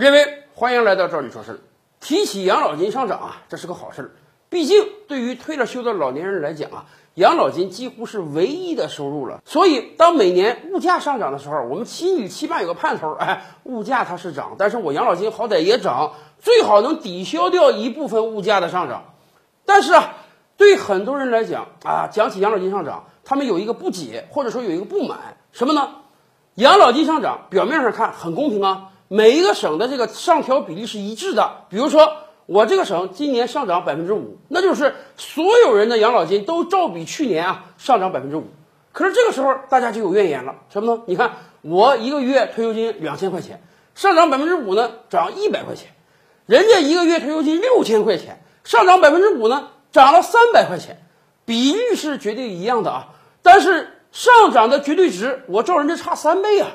各位，欢迎来到这里说事儿。提起养老金上涨啊，这是个好事儿。毕竟对于退了休的老年人来讲啊，养老金几乎是唯一的收入了。所以，当每年物价上涨的时候，我们心里起码有个盼头，哎，物价它是涨，但是我养老金好歹也涨，最好能抵消掉一部分物价的上涨。但是啊，对很多人来讲啊，讲起养老金上涨，他们有一个不解，或者说有一个不满，什么呢？养老金上涨，表面上看很公平啊。每一个省的这个上调比例是一致的，比如说我这个省今年上涨百分之五，那就是所有人的养老金都照比去年啊上涨百分之五。可是这个时候大家就有怨言了，什么呢？你看我一个月退休金两千块钱，上涨百分之五呢，涨一百块钱；人家一个月退休金六千块钱，上涨百分之五呢，涨了三百块钱，比率是绝对一样的啊，但是上涨的绝对值我照人家差三倍啊。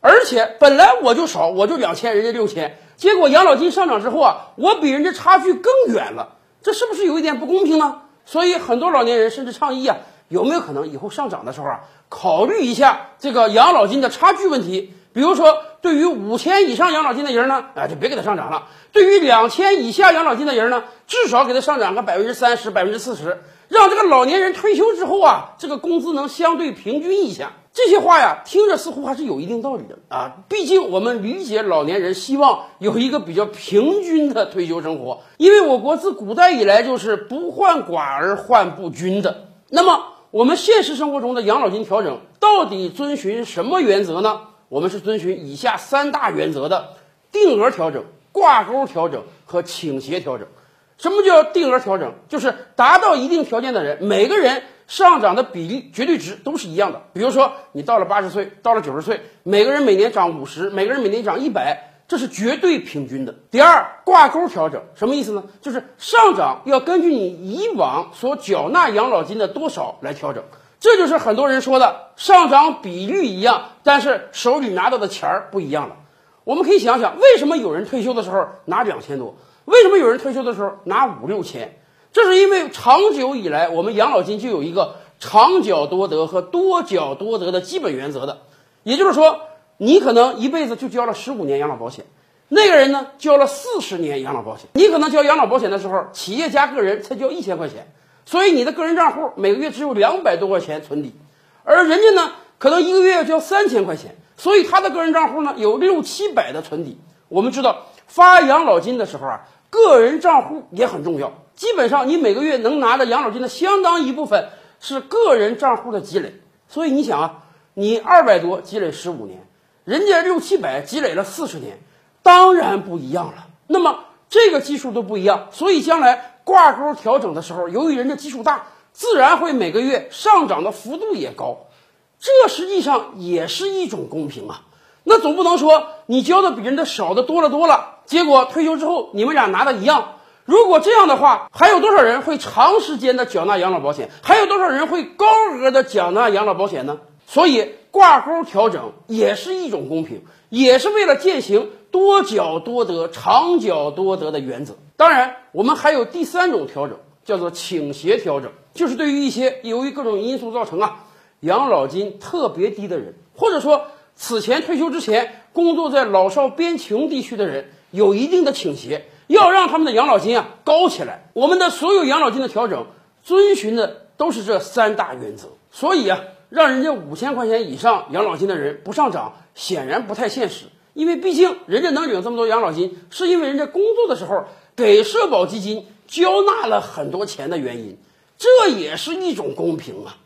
而且本来我就少，我就两千，人家六千，结果养老金上涨之后啊，我比人家差距更远了，这是不是有一点不公平呢？所以很多老年人甚至倡议啊，有没有可能以后上涨的时候啊，考虑一下这个养老金的差距问题？比如说，对于五千以上养老金的人呢，啊，就别给他上涨了；对于两千以下养老金的人呢，至少给他上涨个百分之三十、百分之四十，让这个老年人退休之后啊，这个工资能相对平均一下。这些话呀，听着似乎还是有一定道理的啊。毕竟我们理解老年人希望有一个比较平均的退休生活，因为我国自古代以来就是不患寡而患不均的。那么，我们现实生活中的养老金调整到底遵循什么原则呢？我们是遵循以下三大原则的：定额调整、挂钩调整和倾斜调整。什么叫定额调整？就是达到一定条件的人，每个人。上涨的比例绝对值都是一样的。比如说，你到了八十岁，到了九十岁，每个人每年涨五十，每个人每年涨一百，这是绝对平均的。第二，挂钩调整什么意思呢？就是上涨要根据你以往所缴纳养老金的多少来调整。这就是很多人说的上涨比率一样，但是手里拿到的钱儿不一样了。我们可以想想，为什么有人退休的时候拿两千多？为什么有人退休的时候拿五六千？这是因为长久以来，我们养老金就有一个长缴多得和多缴多得的基本原则的，也就是说，你可能一辈子就交了十五年养老保险，那个人呢交了四十年养老保险。你可能交养老保险的时候，企业加个人才交一千块钱，所以你的个人账户每个月只有两百多块钱存底，而人家呢可能一个月要交三千块钱，所以他的个人账户呢有六七百的存底。我们知道发养老金的时候啊。个人账户也很重要，基本上你每个月能拿的养老金的相当一部分是个人账户的积累。所以你想啊，你二百多积累十五年，人家六七百积累了四十年，当然不一样了。那么这个基数都不一样，所以将来挂钩调整的时候，由于人家基数大，自然会每个月上涨的幅度也高。这实际上也是一种公平啊。那总不能说你交的比人家少的多了多了。结果退休之后，你们俩拿的一样。如果这样的话，还有多少人会长时间的缴纳养老保险？还有多少人会高额的缴纳养老保险呢？所以挂钩调整也是一种公平，也是为了践行多缴多得、长缴多得的原则。当然，我们还有第三种调整，叫做倾斜调整，就是对于一些由于各种因素造成啊养老金特别低的人，或者说此前退休之前工作在老少边穷地区的人。有一定的倾斜，要让他们的养老金啊高起来。我们的所有养老金的调整，遵循的都是这三大原则。所以啊，让人家五千块钱以上养老金的人不上涨，显然不太现实。因为毕竟人家能领这么多养老金，是因为人家工作的时候给社保基金交纳了很多钱的原因，这也是一种公平啊。